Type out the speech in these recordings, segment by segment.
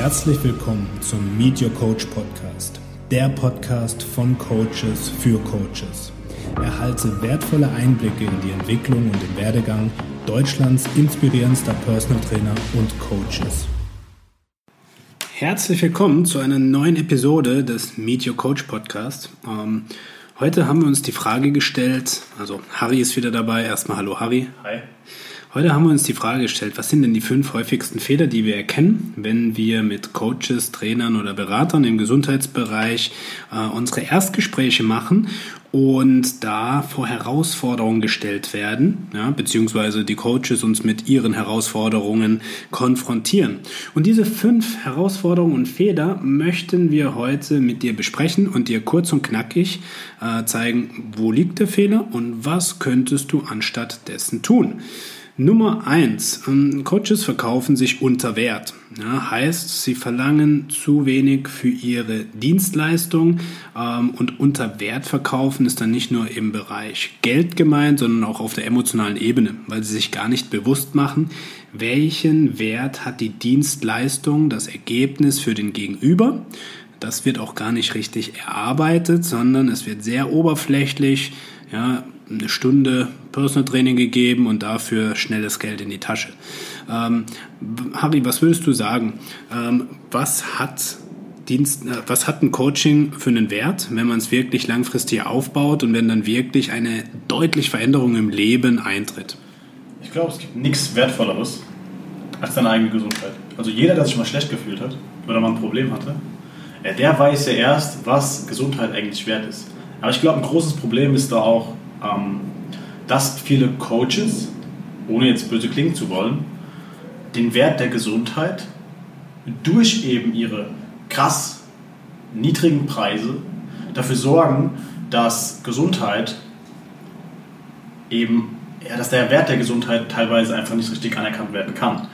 Herzlich willkommen zum Meet Your Coach Podcast, der Podcast von Coaches für Coaches. Erhalte wertvolle Einblicke in die Entwicklung und den Werdegang Deutschlands inspirierendster Personal Trainer und Coaches. Herzlich willkommen zu einer neuen Episode des Meet Your Coach Podcast. Ähm, heute haben wir uns die Frage gestellt, also Harry ist wieder dabei. Erstmal hallo Harry. Hi. Heute haben wir uns die Frage gestellt, was sind denn die fünf häufigsten Fehler, die wir erkennen, wenn wir mit Coaches, Trainern oder Beratern im Gesundheitsbereich äh, unsere Erstgespräche machen und da vor Herausforderungen gestellt werden, ja, beziehungsweise die Coaches uns mit ihren Herausforderungen konfrontieren. Und diese fünf Herausforderungen und Fehler möchten wir heute mit dir besprechen und dir kurz und knackig äh, zeigen, wo liegt der Fehler und was könntest du anstatt dessen tun. Nummer eins: ähm, Coaches verkaufen sich unter Wert. Ja, heißt, sie verlangen zu wenig für ihre Dienstleistung ähm, und unter Wert verkaufen ist dann nicht nur im Bereich Geld gemeint, sondern auch auf der emotionalen Ebene, weil sie sich gar nicht bewusst machen, welchen Wert hat die Dienstleistung, das Ergebnis für den Gegenüber. Das wird auch gar nicht richtig erarbeitet, sondern es wird sehr oberflächlich, ja, eine Stunde Personal Training gegeben und dafür schnelles Geld in die Tasche. Ähm, Harry, was würdest du sagen? Ähm, was hat Dienst, äh, was hat ein Coaching für einen Wert, wenn man es wirklich langfristig aufbaut und wenn dann wirklich eine deutliche Veränderung im Leben eintritt? Ich glaube, es gibt nichts Wertvolleres als deine eigene Gesundheit. Also jeder, der sich mal schlecht gefühlt hat oder mal ein Problem hatte, äh, der weiß ja erst, was Gesundheit eigentlich wert ist. Aber ich glaube, ein großes Problem ist da auch, ähm, dass viele Coaches, ohne jetzt böse klingen zu wollen, den Wert der Gesundheit durch eben ihre krass niedrigen Preise dafür sorgen, dass Gesundheit eben, ja, dass der Wert der Gesundheit teilweise einfach nicht richtig anerkannt werden kann.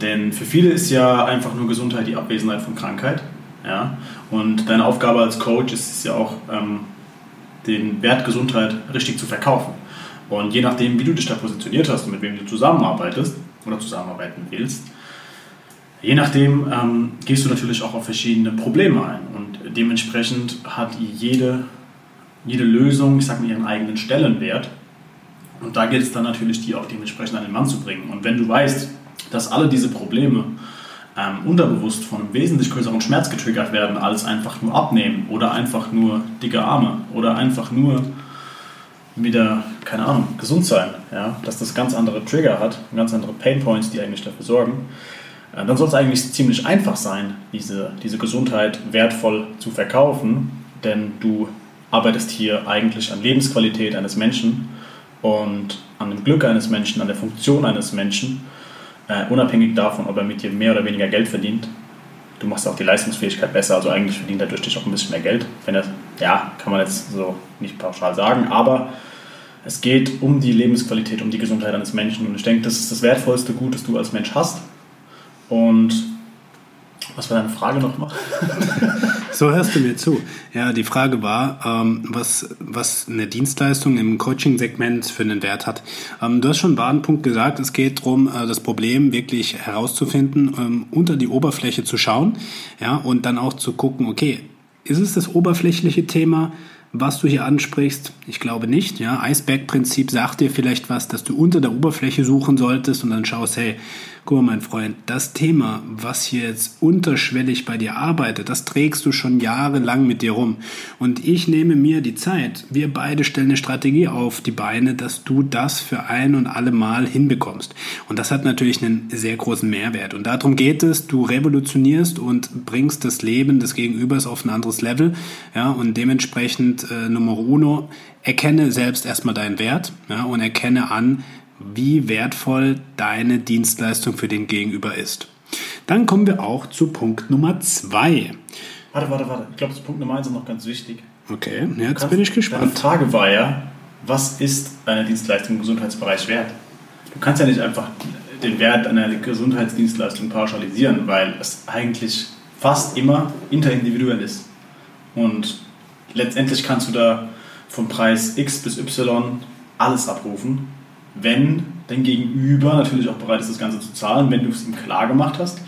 Denn für viele ist ja einfach nur Gesundheit die Abwesenheit von Krankheit. Ja? Und deine Aufgabe als Coach ist es ja auch, ähm, den Wert Gesundheit richtig zu verkaufen. Und je nachdem, wie du dich da positioniert hast und mit wem du zusammenarbeitest oder zusammenarbeiten willst, je nachdem ähm, gehst du natürlich auch auf verschiedene Probleme ein. Und dementsprechend hat jede, jede Lösung, ich sag mal, ihren eigenen Stellenwert. Und da geht es dann natürlich, die auch dementsprechend an den Mann zu bringen. Und wenn du weißt, dass alle diese Probleme ähm, unterbewusst von einem wesentlich größeren Schmerz getriggert werden, als einfach nur abnehmen oder einfach nur dicke Arme oder einfach nur wieder, keine Ahnung, gesund sein, ja? dass das ganz andere Trigger hat, ganz andere Painpoints, die eigentlich dafür sorgen, äh, dann soll es eigentlich ziemlich einfach sein, diese, diese Gesundheit wertvoll zu verkaufen, denn du arbeitest hier eigentlich an Lebensqualität eines Menschen und an dem Glück eines Menschen, an der Funktion eines Menschen äh, unabhängig davon, ob er mit dir mehr oder weniger Geld verdient. Du machst auch die Leistungsfähigkeit besser, also eigentlich verdient er durch dich auch ein bisschen mehr Geld. Wenn er, ja, kann man jetzt so nicht pauschal sagen, aber es geht um die Lebensqualität, um die Gesundheit eines Menschen und ich denke, das ist das wertvollste Gut, das du als Mensch hast. Und was war deine Frage nochmal? so hörst du mir zu. Ja, die Frage war, ähm, was, was eine Dienstleistung im Coaching-Segment für einen Wert hat. Ähm, du hast schon einen wahren Punkt gesagt. Es geht darum, äh, das Problem wirklich herauszufinden, ähm, unter die Oberfläche zu schauen ja, und dann auch zu gucken, okay, ist es das oberflächliche Thema? was du hier ansprichst? Ich glaube nicht. Ja, Eisbergprinzip sagt dir vielleicht was, dass du unter der Oberfläche suchen solltest und dann schaust, hey, Guck mal, mein Freund, das Thema, was hier jetzt unterschwellig bei dir arbeitet, das trägst du schon jahrelang mit dir rum. Und ich nehme mir die Zeit. Wir beide stellen eine Strategie auf die Beine, dass du das für ein und alle Mal hinbekommst. Und das hat natürlich einen sehr großen Mehrwert. Und darum geht es, du revolutionierst und bringst das Leben des Gegenübers auf ein anderes Level. Ja, und dementsprechend äh, Nummer uno, erkenne selbst erstmal deinen Wert ja, und erkenne an, wie wertvoll deine Dienstleistung für den Gegenüber ist. Dann kommen wir auch zu Punkt Nummer zwei. Warte, warte, warte. Ich glaube, das Punkt Nummer eins ist noch ganz wichtig. Okay, jetzt kannst, bin ich gespannt. Die Frage war ja, was ist deine Dienstleistung im Gesundheitsbereich wert? Du kannst ja nicht einfach den Wert einer Gesundheitsdienstleistung pauschalisieren, weil es eigentlich fast immer interindividuell ist. Und letztendlich kannst du da vom Preis X bis Y alles abrufen wenn dein Gegenüber natürlich auch bereit ist, das Ganze zu zahlen, wenn du es ihm klar gemacht hast.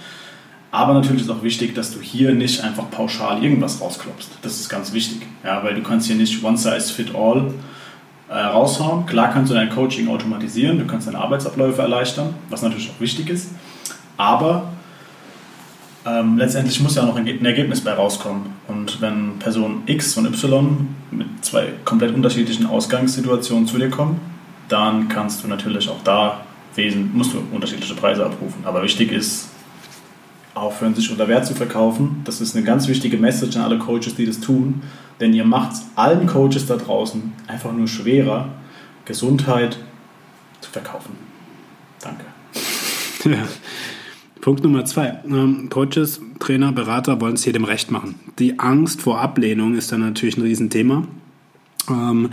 Aber natürlich ist auch wichtig, dass du hier nicht einfach pauschal irgendwas rausklopfst. Das ist ganz wichtig, ja, weil du kannst hier nicht one size fit all äh, raushauen. Klar kannst du dein Coaching automatisieren, du kannst deine Arbeitsabläufe erleichtern, was natürlich auch wichtig ist. Aber ähm, letztendlich muss ja noch ein Ergebnis bei rauskommen. Und wenn Person X und Y mit zwei komplett unterschiedlichen Ausgangssituationen zu dir kommen, dann kannst du natürlich auch da wesen, musst du unterschiedliche Preise abrufen. Aber wichtig ist, aufhören, sich unter Wert zu verkaufen. Das ist eine ganz wichtige Message an alle Coaches, die das tun. Denn ihr macht es allen Coaches da draußen einfach nur schwerer, Gesundheit zu verkaufen. Danke. Ja. Punkt Nummer zwei. Ähm, Coaches, Trainer, Berater wollen es jedem recht machen. Die Angst vor Ablehnung ist dann natürlich ein Riesenthema. Ähm,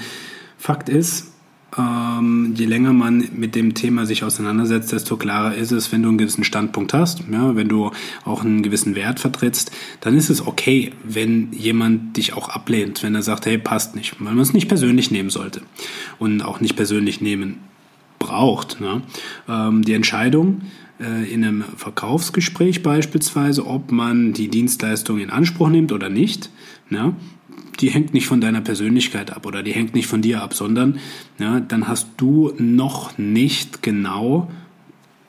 Fakt ist, ähm, je länger man mit dem Thema sich auseinandersetzt, desto klarer ist es, wenn du einen gewissen Standpunkt hast, ja, wenn du auch einen gewissen Wert vertrittst, dann ist es okay, wenn jemand dich auch ablehnt, wenn er sagt, hey, passt nicht, weil man es nicht persönlich nehmen sollte und auch nicht persönlich nehmen braucht. Ne? Ähm, die Entscheidung, äh, in einem Verkaufsgespräch beispielsweise, ob man die Dienstleistung in Anspruch nimmt oder nicht, ne? Die hängt nicht von deiner Persönlichkeit ab oder die hängt nicht von dir ab, sondern ja, dann hast du noch nicht genau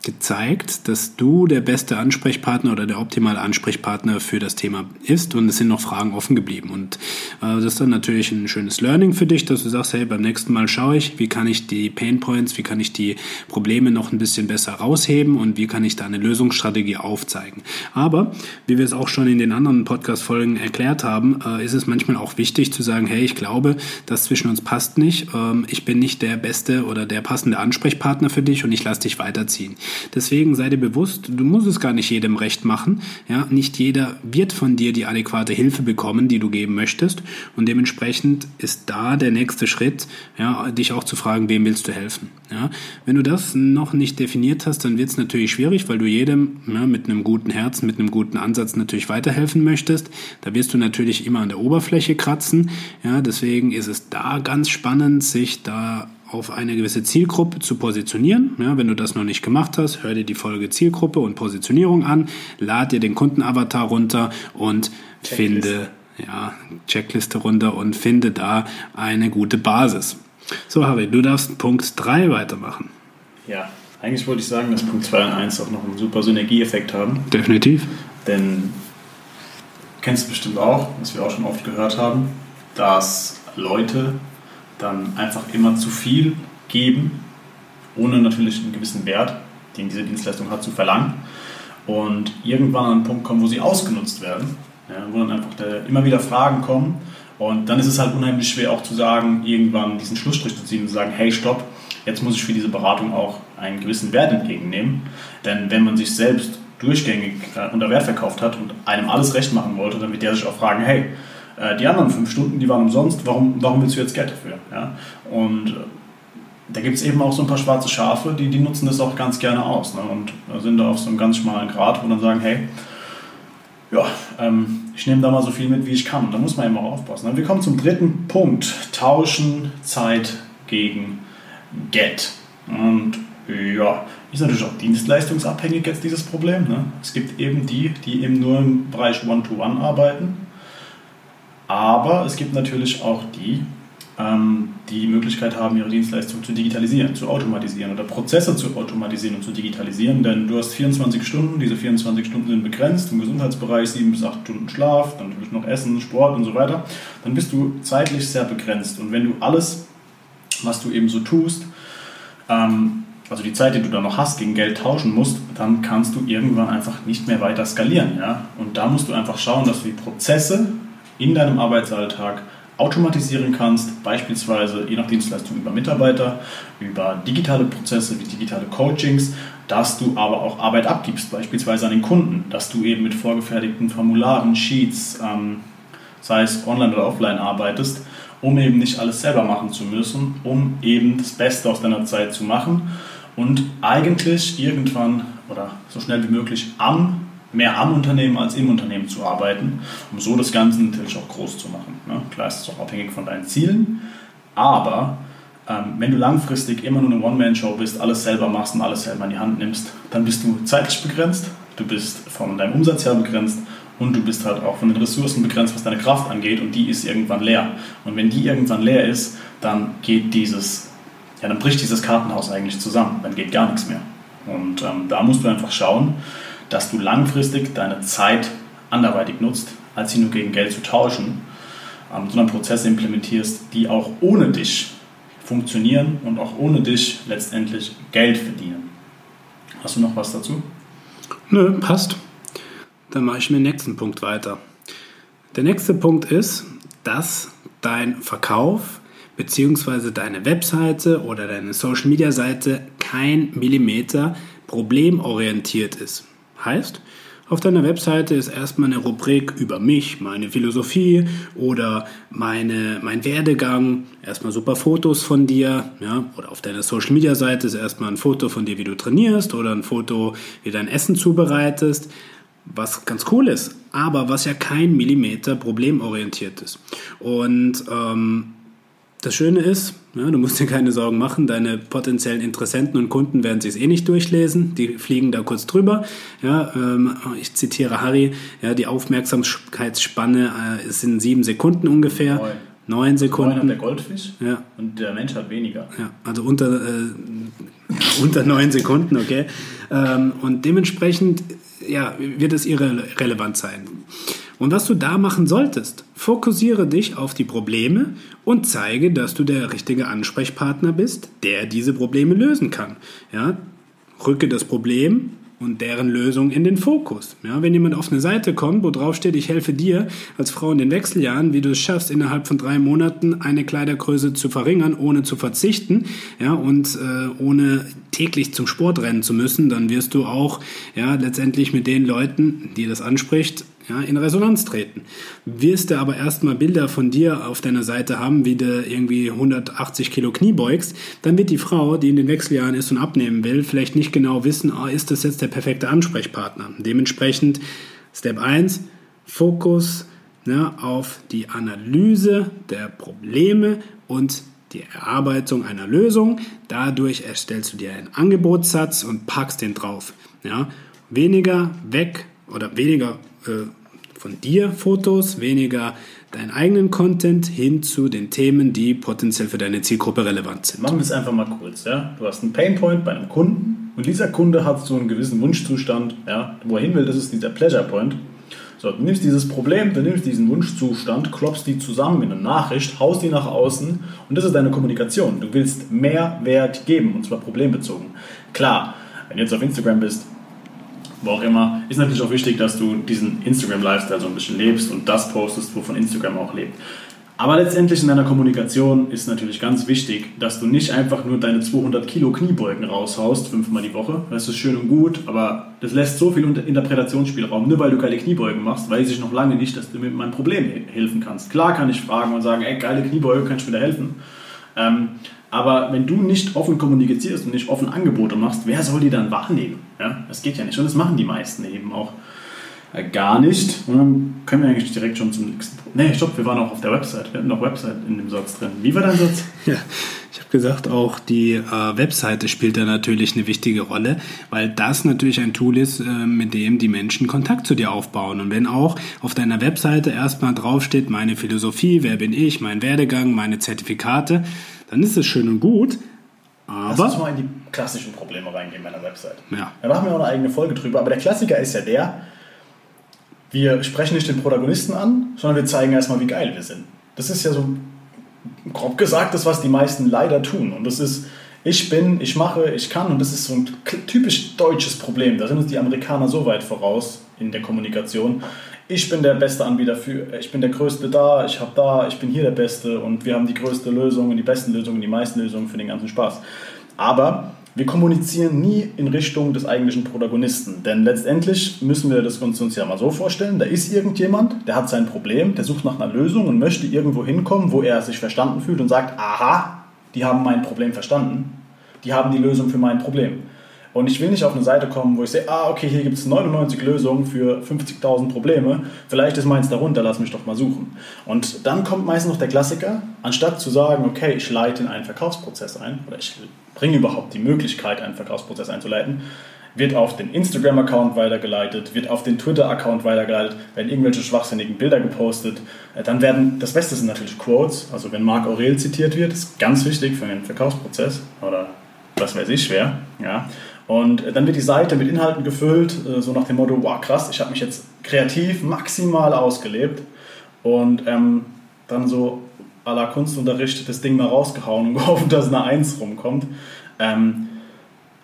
gezeigt, dass du der beste Ansprechpartner oder der optimale Ansprechpartner für das Thema ist und es sind noch Fragen offen geblieben. Und äh, das ist dann natürlich ein schönes Learning für dich, dass du sagst, hey, beim nächsten Mal schaue ich, wie kann ich die Pain Points, wie kann ich die Probleme noch ein bisschen besser rausheben und wie kann ich da eine Lösungsstrategie aufzeigen. Aber, wie wir es auch schon in den anderen Podcast-Folgen erklärt haben, äh, ist es manchmal auch wichtig zu sagen, hey, ich glaube, das zwischen uns passt nicht, ähm, ich bin nicht der beste oder der passende Ansprechpartner für dich und ich lasse dich weiterziehen. Deswegen sei dir bewusst, du musst es gar nicht jedem recht machen. Ja, nicht jeder wird von dir die adäquate Hilfe bekommen, die du geben möchtest. Und dementsprechend ist da der nächste Schritt, ja, dich auch zu fragen, wem willst du helfen. Ja, wenn du das noch nicht definiert hast, dann wird es natürlich schwierig, weil du jedem ja, mit einem guten Herzen, mit einem guten Ansatz natürlich weiterhelfen möchtest. Da wirst du natürlich immer an der Oberfläche kratzen. Ja, deswegen ist es da ganz spannend, sich da auf eine gewisse Zielgruppe zu positionieren. Ja, wenn du das noch nicht gemacht hast, hör dir die Folge Zielgruppe und Positionierung an, lad dir den Kundenavatar runter und Checkliste. finde ja, Checkliste runter und finde da eine gute Basis. So, Harry, du darfst Punkt 3 weitermachen. Ja, eigentlich wollte ich sagen, dass Punkt 2 und 1 auch noch einen super Synergieeffekt haben. Definitiv. Denn kennst du bestimmt auch, was wir auch schon oft gehört haben, dass Leute dann einfach immer zu viel geben, ohne natürlich einen gewissen Wert, den diese Dienstleistung hat, zu verlangen. Und irgendwann an einen Punkt kommen, wo sie ausgenutzt werden, ja, wo dann einfach der, immer wieder Fragen kommen. Und dann ist es halt unheimlich schwer auch zu sagen, irgendwann diesen Schlussstrich zu ziehen und zu sagen, hey, stopp, jetzt muss ich für diese Beratung auch einen gewissen Wert entgegennehmen. Denn wenn man sich selbst durchgängig äh, unter Wert verkauft hat und einem alles recht machen wollte, dann wird der sich auch fragen, hey, äh, die anderen fünf Stunden, die waren umsonst, warum, warum willst du jetzt Geld dafür? Ja? Und äh, da gibt es eben auch so ein paar schwarze Schafe, die, die nutzen das auch ganz gerne aus ne? und sind da auf so einem ganz schmalen Grad, wo dann sagen, hey, ja, ähm, ich nehme da mal so viel mit, wie ich kann. Da muss man eben auch aufpassen. Ne? Wir kommen zum dritten Punkt. Tauschen Zeit gegen Geld. Und ja, ist natürlich auch dienstleistungsabhängig jetzt dieses Problem. Ne? Es gibt eben die, die eben nur im Bereich One-to-One -One arbeiten aber es gibt natürlich auch die, ähm, die die Möglichkeit haben, ihre Dienstleistung zu digitalisieren, zu automatisieren oder Prozesse zu automatisieren und zu digitalisieren. Denn du hast 24 Stunden, diese 24 Stunden sind begrenzt, im Gesundheitsbereich 7 bis 8 Stunden Schlaf, dann natürlich noch Essen, Sport und so weiter. Dann bist du zeitlich sehr begrenzt. Und wenn du alles, was du eben so tust, ähm, also die Zeit, die du da noch hast, gegen Geld tauschen musst, dann kannst du irgendwann einfach nicht mehr weiter skalieren. Ja? Und da musst du einfach schauen, dass du die Prozesse in deinem Arbeitsalltag automatisieren kannst, beispielsweise je nach Dienstleistung über Mitarbeiter, über digitale Prozesse wie digitale Coachings, dass du aber auch Arbeit abgibst, beispielsweise an den Kunden, dass du eben mit vorgefertigten Formularen, Sheets, ähm, sei es online oder offline arbeitest, um eben nicht alles selber machen zu müssen, um eben das Beste aus deiner Zeit zu machen und eigentlich irgendwann oder so schnell wie möglich am mehr am Unternehmen als im Unternehmen zu arbeiten, um so das Ganze natürlich auch groß zu machen. Ne? Klar ist es auch abhängig von deinen Zielen, aber ähm, wenn du langfristig immer nur eine One-Man-Show bist, alles selber machst und alles selber in die Hand nimmst, dann bist du zeitlich begrenzt, du bist von deinem Umsatz her begrenzt und du bist halt auch von den Ressourcen begrenzt, was deine Kraft angeht und die ist irgendwann leer. Und wenn die irgendwann leer ist, dann geht dieses, ja, dann bricht dieses Kartenhaus eigentlich zusammen, dann geht gar nichts mehr. Und ähm, da musst du einfach schauen, dass du langfristig deine Zeit anderweitig nutzt, als sie nur gegen Geld zu tauschen, ähm, sondern Prozesse implementierst, die auch ohne dich funktionieren und auch ohne dich letztendlich Geld verdienen. Hast du noch was dazu? Nö, passt. Dann mache ich mir den nächsten Punkt weiter. Der nächste Punkt ist, dass dein Verkauf bzw. deine Webseite oder deine Social Media Seite kein Millimeter problemorientiert ist. Heißt, auf deiner Webseite ist erstmal eine Rubrik über mich, meine Philosophie oder meine, mein Werdegang. Erstmal super Fotos von dir. Ja? Oder auf deiner Social Media Seite ist erstmal ein Foto von dir, wie du trainierst oder ein Foto, wie dein Essen zubereitest. Was ganz cool ist, aber was ja kein Millimeter problemorientiert ist. Und ähm, das Schöne ist, ja, du musst dir keine Sorgen machen, deine potenziellen Interessenten und Kunden werden sich eh nicht durchlesen, die fliegen da kurz drüber. Ja, ähm, ich zitiere Harry, ja, die Aufmerksamkeitsspanne äh, sind sieben Sekunden ungefähr. Neun, Neun Sekunden. Neun hat der Goldfisch ja. und der Mensch hat weniger. Ja, also unter, äh, unter neun Sekunden, okay. Ähm, und dementsprechend ja, wird es irrelevant sein. Und was du da machen solltest, fokussiere dich auf die Probleme und zeige, dass du der richtige Ansprechpartner bist, der diese Probleme lösen kann. Ja, rücke das Problem und deren Lösung in den Fokus. Ja, wenn jemand auf eine Seite kommt, wo drauf steht, ich helfe dir als Frau in den Wechseljahren, wie du es schaffst, innerhalb von drei Monaten eine Kleidergröße zu verringern, ohne zu verzichten, ja, und äh, ohne täglich zum Sport rennen zu müssen, dann wirst du auch ja, letztendlich mit den Leuten, die das anspricht, ja, in Resonanz treten. Wirst du aber erstmal Bilder von dir auf deiner Seite haben, wie du irgendwie 180 Kilo Knie beugst, dann wird die Frau, die in den Wechseljahren ist und abnehmen will, vielleicht nicht genau wissen, oh, ist das jetzt der perfekte Ansprechpartner. Dementsprechend Step 1, Fokus ne, auf die Analyse der Probleme und die Erarbeitung einer Lösung. Dadurch erstellst du dir einen Angebotssatz und packst den drauf. Ja. Weniger weg oder weniger äh, von dir Fotos, weniger deinen eigenen Content hin zu den Themen, die potenziell für deine Zielgruppe relevant sind. Machen wir es einfach mal kurz. Ja? Du hast einen Painpoint bei einem Kunden und dieser Kunde hat so einen gewissen Wunschzustand, ja? wo er hin will, das ist dieser Pleasure Point. So, du nimmst dieses Problem, du nimmst diesen Wunschzustand, klopfst die zusammen in eine Nachricht, haust die nach außen und das ist deine Kommunikation. Du willst mehr Wert geben und zwar problembezogen. Klar, wenn du jetzt auf Instagram bist, wo auch immer, ist natürlich auch wichtig, dass du diesen Instagram-Lifestyle so ein bisschen lebst und das postest, wovon Instagram auch lebt. Aber letztendlich in deiner Kommunikation ist natürlich ganz wichtig, dass du nicht einfach nur deine 200 Kilo Kniebeugen raushaust, fünfmal die Woche. Das ist schön und gut, aber das lässt so viel Interpretationsspielraum. Nur weil du geile Kniebeugen machst, weiß ich noch lange nicht, dass du mir mit meinem Problem helfen kannst. Klar kann ich fragen und sagen, ey, geile Kniebeuge, kannst du mir da helfen? Ähm, aber wenn du nicht offen kommunizierst und nicht offen Angebote machst, wer soll die dann wahrnehmen? Ja, das geht ja nicht. Und das machen die meisten eben auch äh, gar nicht. Und dann können wir eigentlich direkt schon zum nächsten Punkt. Nee, stopp, wir waren auch auf der Website. Wir hatten noch Website in dem Satz drin. Wie war dein Satz? Ja, ich habe gesagt, auch die äh, Webseite spielt da natürlich eine wichtige Rolle, weil das natürlich ein Tool ist, äh, mit dem die Menschen Kontakt zu dir aufbauen. Und wenn auch auf deiner Webseite erstmal draufsteht, meine Philosophie, wer bin ich, mein Werdegang, meine Zertifikate, dann ist es schön und gut. Aber Lass uns mal in die klassischen Probleme reingehen meiner Website. Ja. Da machen wir auch eine eigene Folge drüber. Aber der Klassiker ist ja der, wir sprechen nicht den Protagonisten an, sondern wir zeigen erstmal, wie geil wir sind. Das ist ja so grob gesagt das, was die meisten leider tun. Und das ist, ich bin, ich mache, ich kann. Und das ist so ein typisch deutsches Problem. Da sind uns die Amerikaner so weit voraus in der Kommunikation ich bin der beste Anbieter für, ich bin der größte da, ich habe da, ich bin hier der Beste und wir haben die größte Lösung und die besten Lösungen, die meisten Lösungen für den ganzen Spaß. Aber wir kommunizieren nie in Richtung des eigentlichen Protagonisten, denn letztendlich müssen wir das uns, uns ja mal so vorstellen, da ist irgendjemand, der hat sein Problem, der sucht nach einer Lösung und möchte irgendwo hinkommen, wo er sich verstanden fühlt und sagt, aha, die haben mein Problem verstanden, die haben die Lösung für mein Problem. Und ich will nicht auf eine Seite kommen, wo ich sehe, ah, okay, hier gibt es 99 Lösungen für 50.000 Probleme. Vielleicht ist meins darunter, lass mich doch mal suchen. Und dann kommt meistens noch der Klassiker, anstatt zu sagen, okay, ich leite in einen Verkaufsprozess ein oder ich bringe überhaupt die Möglichkeit, einen Verkaufsprozess einzuleiten, wird auf den Instagram-Account weitergeleitet, wird auf den Twitter-Account weitergeleitet, werden irgendwelche schwachsinnigen Bilder gepostet. Äh, dann werden, das Beste sind natürlich Quotes, also wenn Marc Aurel zitiert wird, ist ganz wichtig für den Verkaufsprozess oder was weiß ich schwer. Ja. Und dann wird die Seite mit Inhalten gefüllt, äh, so nach dem Motto, wow krass, ich habe mich jetzt kreativ maximal ausgelebt und ähm, dann so à la Kunstunterricht das Ding mal rausgehauen und gehofft, dass eine Eins rumkommt. Ähm,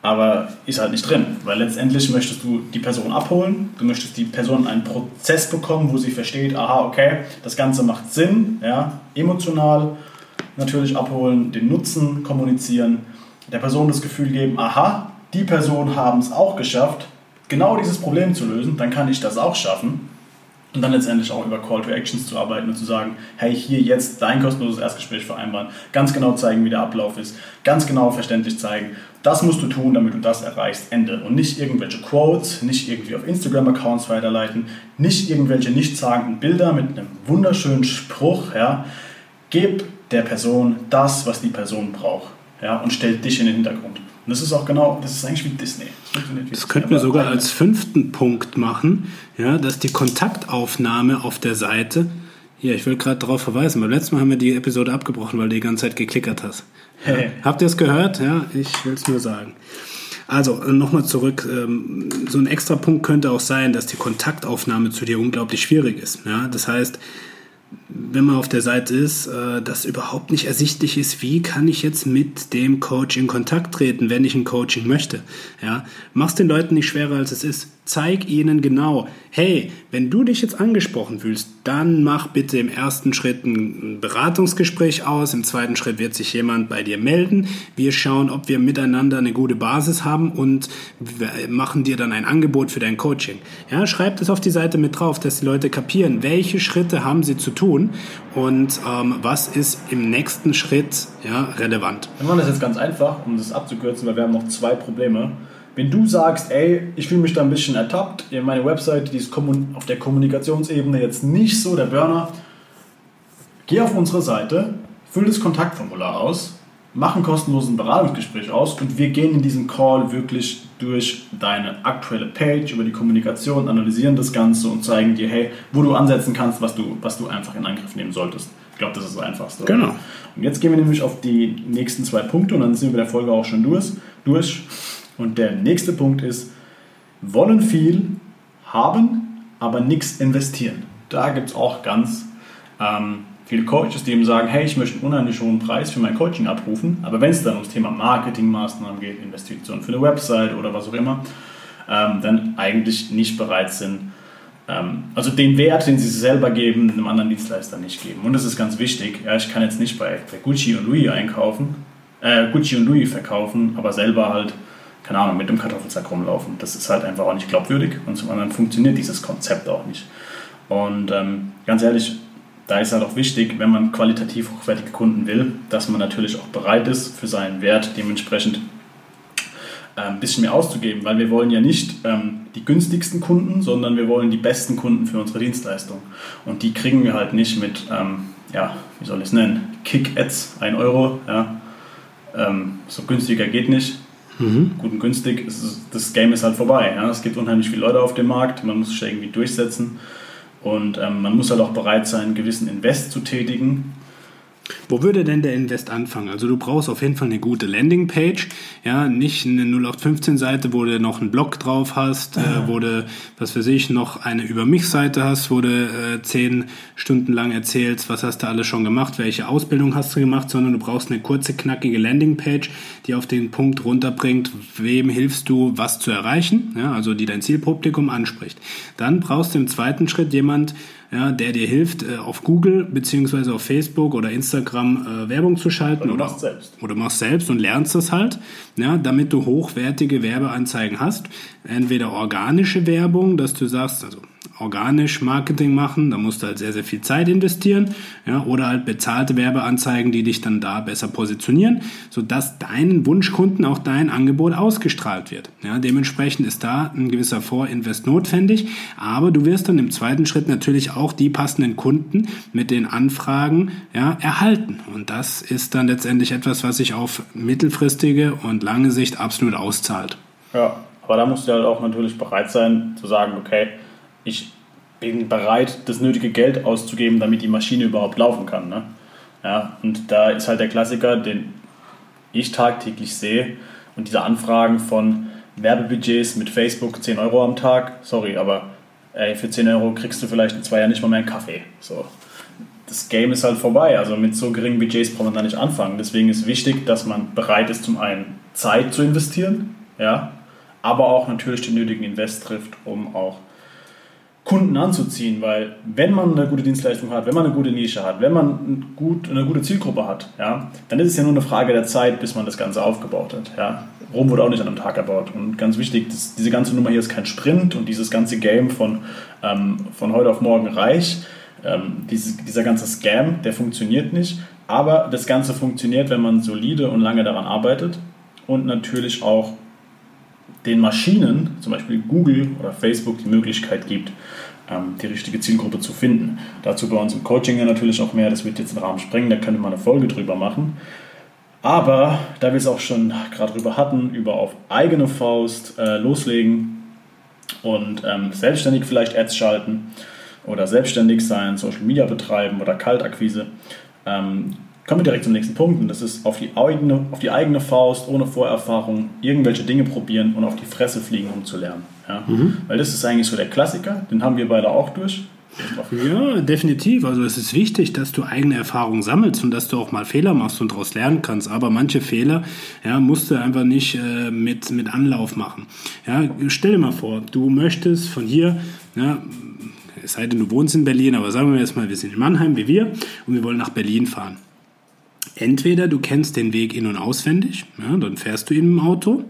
aber ist halt nicht drin, weil letztendlich möchtest du die Person abholen, du möchtest die Person einen Prozess bekommen, wo sie versteht, aha, okay, das Ganze macht Sinn, ja, emotional natürlich abholen, den Nutzen kommunizieren, der Person das Gefühl geben, aha, die Personen haben es auch geschafft, genau dieses Problem zu lösen, dann kann ich das auch schaffen. Und dann letztendlich auch über Call to Actions zu arbeiten und zu sagen, hey, hier jetzt dein kostenloses Erstgespräch vereinbaren, ganz genau zeigen, wie der Ablauf ist, ganz genau verständlich zeigen, das musst du tun, damit du das erreichst, Ende. Und nicht irgendwelche Quotes, nicht irgendwie auf Instagram-Accounts weiterleiten, nicht irgendwelche nichtssagenden Bilder mit einem wunderschönen Spruch, ja. Gib der Person das, was die Person braucht, ja, und stell dich in den Hintergrund. Und das ist auch genau, das ist eigentlich wie Disney. Das, wie das könnten wir sogar als fünften Punkt machen, ja, dass die Kontaktaufnahme auf der Seite, hier, ich will gerade darauf verweisen, beim letzten Mal haben wir die Episode abgebrochen, weil du die ganze Zeit geklickert hast. Hey. Habt ihr es gehört? Ja, ich will es nur sagen. Also äh, nochmal zurück. Ähm, so ein extra Punkt könnte auch sein, dass die Kontaktaufnahme zu dir unglaublich schwierig ist. Ja, das heißt, wenn man auf der Seite ist, äh, dass überhaupt nicht ersichtlich ist, wie kann ich jetzt mit dem Coach in Kontakt treten, wenn ich ein Coaching möchte. Ja, mach's den Leuten nicht schwerer als es ist. Zeig ihnen genau, hey, wenn du dich jetzt angesprochen fühlst, dann mach bitte im ersten Schritt ein Beratungsgespräch aus. Im zweiten Schritt wird sich jemand bei dir melden. Wir schauen, ob wir miteinander eine gute Basis haben und machen dir dann ein Angebot für dein Coaching. Ja, schreib das auf die Seite mit drauf, dass die Leute kapieren, welche Schritte haben sie zu tun und ähm, was ist im nächsten Schritt ja, relevant. Wir machen das jetzt ganz einfach, um das abzukürzen, weil wir haben noch zwei Probleme. Wenn du sagst, ey, ich fühle mich da ein bisschen ertappt, meine Website, die ist auf der Kommunikationsebene jetzt nicht so der Burner, geh auf unsere Seite, füll das Kontaktformular aus, mach ein kostenloses Beratungsgespräch aus und wir gehen in diesem Call wirklich durch deine aktuelle Page, über die Kommunikation, analysieren das Ganze und zeigen dir, hey, wo du ansetzen kannst, was du, was du einfach in Angriff nehmen solltest. Ich glaube, das ist das Einfachste. Genau. Und jetzt gehen wir nämlich auf die nächsten zwei Punkte und dann sind wir mit der Folge auch schon durch. durch. Und der nächste Punkt ist, wollen viel haben, aber nichts investieren. Da gibt es auch ganz ähm, viele Coaches, die eben sagen, hey, ich möchte einen unheimlich hohen Preis für mein Coaching abrufen, aber wenn es dann ums Thema Marketingmaßnahmen geht, Investitionen für eine Website oder was auch immer, ähm, dann eigentlich nicht bereit sind, ähm, also den Wert, den sie selber geben, einem anderen Dienstleister nicht geben. Und das ist ganz wichtig. Ja, ich kann jetzt nicht bei, bei Gucci und Louis einkaufen, äh, Gucci und Louis verkaufen, aber selber halt keine Ahnung, mit dem Kartoffelsack rumlaufen. Das ist halt einfach auch nicht glaubwürdig und zum anderen funktioniert dieses Konzept auch nicht. Und ähm, ganz ehrlich, da ist halt auch wichtig, wenn man qualitativ hochwertige Kunden will, dass man natürlich auch bereit ist, für seinen Wert dementsprechend ein bisschen mehr auszugeben, weil wir wollen ja nicht ähm, die günstigsten Kunden, sondern wir wollen die besten Kunden für unsere Dienstleistung. Und die kriegen wir halt nicht mit, ähm, ja, wie soll ich es nennen, Kick-Ads, 1 Euro, ja. Ähm, so günstiger geht nicht Mhm. Gut und günstig, das Game ist halt vorbei. Ja? Es gibt unheimlich viele Leute auf dem Markt, man muss sich irgendwie durchsetzen und ähm, man muss halt auch bereit sein, gewissen Invest zu tätigen. Wo würde denn der Invest anfangen? Also du brauchst auf jeden Fall eine gute Landingpage, ja, nicht eine 0815-Seite, wo du noch einen Blog drauf hast, äh, wo du, was für sich, noch eine Über mich-Seite hast, wo du äh, zehn Stunden lang erzählst, was hast du alles schon gemacht, welche Ausbildung hast du gemacht, sondern du brauchst eine kurze, knackige Landingpage, die auf den Punkt runterbringt, wem hilfst du, was zu erreichen, ja, also die dein Zielpublikum anspricht. Dann brauchst du im zweiten Schritt jemand, ja, der dir hilft, äh, auf Google beziehungsweise auf Facebook oder Instagram äh, Werbung zu schalten. Oder du machst selbst. Oder machst selbst und lernst das halt, ja, damit du hochwertige Werbeanzeigen hast. Entweder organische Werbung, dass du sagst, also organisch Marketing machen, da musst du halt sehr, sehr viel Zeit investieren, ja, oder halt bezahlte Werbeanzeigen, die dich dann da besser positionieren, sodass deinen Wunschkunden auch dein Angebot ausgestrahlt wird. Ja, dementsprechend ist da ein gewisser Vorinvest notwendig, aber du wirst dann im zweiten Schritt natürlich auch die passenden Kunden mit den Anfragen ja, erhalten. Und das ist dann letztendlich etwas, was sich auf mittelfristige und lange Sicht absolut auszahlt. Ja, Aber da musst du halt auch natürlich bereit sein zu sagen, okay, ich bin bereit, das nötige Geld auszugeben, damit die Maschine überhaupt laufen kann. Ne? Ja, und da ist halt der Klassiker, den ich tagtäglich sehe und diese Anfragen von Werbebudgets mit Facebook 10 Euro am Tag, sorry, aber ey, für 10 Euro kriegst du vielleicht in zwei Jahren nicht mal mehr einen Kaffee. So. Das Game ist halt vorbei, also mit so geringen Budgets braucht man da nicht anfangen. Deswegen ist wichtig, dass man bereit ist, zum einen Zeit zu investieren, ja, aber auch natürlich den nötigen Invest trifft, um auch Kunden anzuziehen, weil wenn man eine gute Dienstleistung hat, wenn man eine gute Nische hat, wenn man gut, eine gute Zielgruppe hat, ja, dann ist es ja nur eine Frage der Zeit, bis man das Ganze aufgebaut hat. Ja. Rom wurde auch nicht an einem Tag erbaut. Und ganz wichtig, das, diese ganze Nummer hier ist kein Sprint und dieses ganze Game von, ähm, von heute auf morgen reich, ähm, dieses, dieser ganze Scam, der funktioniert nicht. Aber das Ganze funktioniert, wenn man solide und lange daran arbeitet und natürlich auch den Maschinen, zum Beispiel Google oder Facebook, die Möglichkeit gibt, ähm, die richtige Zielgruppe zu finden. Dazu bei uns im Coaching ja natürlich auch mehr, das wird jetzt den Rahmen sprengen, da könnte man eine Folge drüber machen. Aber da wir es auch schon gerade drüber hatten, über auf eigene Faust äh, loslegen und ähm, selbstständig vielleicht Ads schalten oder selbstständig sein, Social Media betreiben oder Kaltakquise, ähm, Kommen wir direkt zum nächsten Punkt und das ist auf die, eigene, auf die eigene Faust, ohne Vorerfahrung, irgendwelche Dinge probieren und auf die Fresse fliegen, um zu lernen. Ja? Mhm. Weil das ist eigentlich so der Klassiker, den haben wir beide auch durch. Ja, definitiv. Also es ist wichtig, dass du eigene Erfahrungen sammelst und dass du auch mal Fehler machst und daraus lernen kannst. Aber manche Fehler ja, musst du einfach nicht äh, mit, mit Anlauf machen. Ja, stell dir mal vor, du möchtest von hier, ja, es sei denn, du wohnst in Berlin, aber sagen wir jetzt mal, wir sind in Mannheim wie wir und wir wollen nach Berlin fahren. Entweder du kennst den Weg in- und auswendig, ja, dann fährst du ihn im Auto,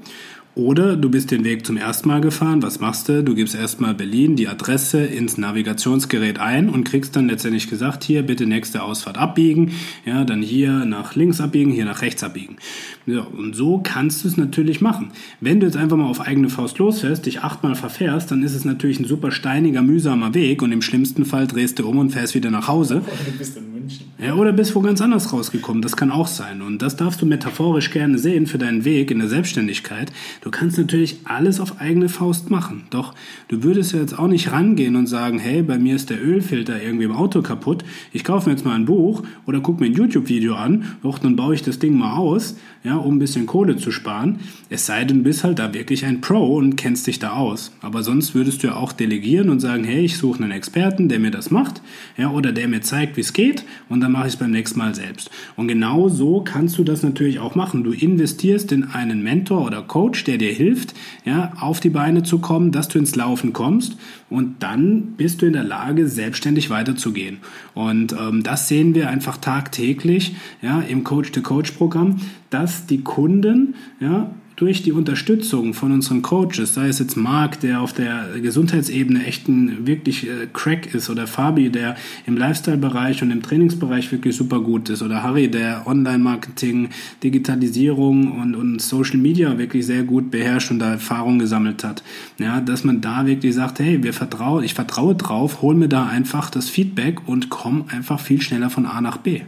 oder du bist den Weg zum ersten Mal gefahren. Was machst du? Du gibst erstmal Berlin die Adresse ins Navigationsgerät ein und kriegst dann letztendlich gesagt, hier bitte nächste Ausfahrt abbiegen, ja, dann hier nach links abbiegen, hier nach rechts abbiegen. Ja, und so kannst du es natürlich machen. Wenn du jetzt einfach mal auf eigene Faust losfährst, dich achtmal verfährst, dann ist es natürlich ein super steiniger, mühsamer Weg und im schlimmsten Fall drehst du um und fährst wieder nach Hause. Oder du bist München. Ja, oder bist wo ganz anders rausgekommen. Das kann auch sein. Und das darfst du metaphorisch gerne sehen für deinen Weg in der Selbstständigkeit. Du kannst natürlich alles auf eigene Faust machen. Doch du würdest ja jetzt auch nicht rangehen und sagen, hey, bei mir ist der Ölfilter irgendwie im Auto kaputt. Ich kaufe mir jetzt mal ein Buch oder gucke mir ein YouTube-Video an. Doch, dann baue ich das Ding mal aus, ja, um ein bisschen Kohle zu sparen. Es sei denn, du bist halt da wirklich ein Pro und kennst dich da aus. Aber sonst würdest du ja auch delegieren und sagen, hey, ich suche einen Experten, der mir das macht, ja, oder der mir zeigt, wie es geht und dann mache ich es beim nächsten Mal selbst. Und genau so kannst du das natürlich auch machen. Du investierst in einen Mentor oder Coach, der dir hilft, ja, auf die Beine zu kommen, dass du ins Laufen kommst und dann bist du in der Lage, selbstständig weiterzugehen. Und ähm, das sehen wir einfach tagtäglich ja, im Coach-to-Coach-Programm, dass die Kunden ja, durch die Unterstützung von unseren Coaches, sei es jetzt Marc, der auf der Gesundheitsebene echt ein wirklich äh, Crack ist, oder Fabi, der im Lifestyle-Bereich und im Trainingsbereich wirklich super gut ist, oder Harry, der Online-Marketing, Digitalisierung und, und Social Media wirklich sehr gut beherrscht und da Erfahrung gesammelt hat. Ja, dass man da wirklich sagt, hey, wir vertrauen, ich vertraue drauf, hol mir da einfach das Feedback und komm einfach viel schneller von A nach B.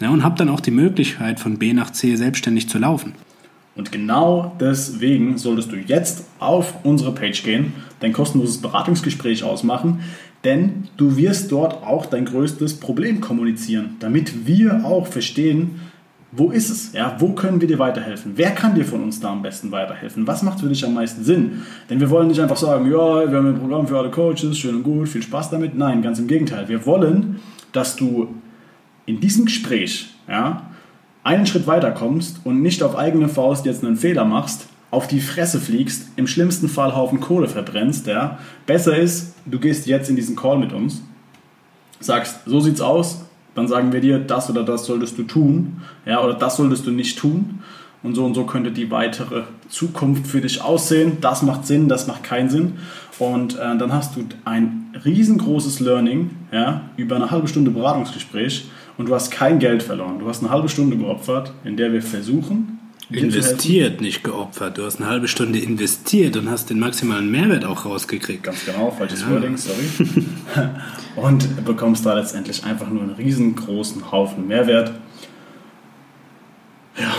Ja, und habe dann auch die Möglichkeit, von B nach C selbstständig zu laufen. Und genau deswegen solltest du jetzt auf unsere Page gehen, dein kostenloses Beratungsgespräch ausmachen, denn du wirst dort auch dein größtes Problem kommunizieren, damit wir auch verstehen, wo ist es? Ja, wo können wir dir weiterhelfen? Wer kann dir von uns da am besten weiterhelfen? Was macht für dich am meisten Sinn? Denn wir wollen nicht einfach sagen, ja, wir haben ein Programm für alle Coaches, schön und gut, viel Spaß damit. Nein, ganz im Gegenteil. Wir wollen, dass du in diesem Gespräch, ja, einen Schritt weiter kommst und nicht auf eigene Faust jetzt einen Fehler machst, auf die Fresse fliegst, im schlimmsten Fall Haufen Kohle verbrennst, ja. Besser ist, du gehst jetzt in diesen Call mit uns, sagst, so sieht's aus, dann sagen wir dir, das oder das solltest du tun, ja, oder das solltest du nicht tun. Und so und so könnte die weitere Zukunft für dich aussehen. Das macht Sinn, das macht keinen Sinn. Und äh, dann hast du ein riesengroßes Learning ja, über eine halbe Stunde Beratungsgespräch und du hast kein Geld verloren. Du hast eine halbe Stunde geopfert, in der wir versuchen. Investiert, nicht geopfert. Du hast eine halbe Stunde investiert und hast den maximalen Mehrwert auch rausgekriegt. Ganz genau, falsches ja. Wording, sorry. und bekommst da letztendlich einfach nur einen riesengroßen Haufen Mehrwert. Ja,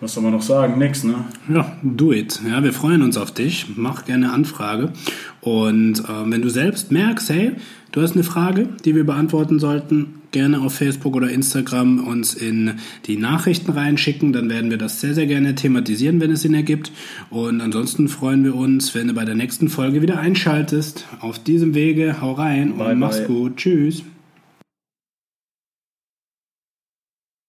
Was soll man noch sagen? Nix, ne? Ja, do it. Ja, wir freuen uns auf dich. Mach gerne Anfrage. Und äh, wenn du selbst merkst, hey, du hast eine Frage, die wir beantworten sollten, gerne auf Facebook oder Instagram uns in die Nachrichten reinschicken. Dann werden wir das sehr, sehr gerne thematisieren, wenn es Sinn ergibt. Und ansonsten freuen wir uns, wenn du bei der nächsten Folge wieder einschaltest. Auf diesem Wege, hau rein und Bye, mach's bye. gut. Tschüss.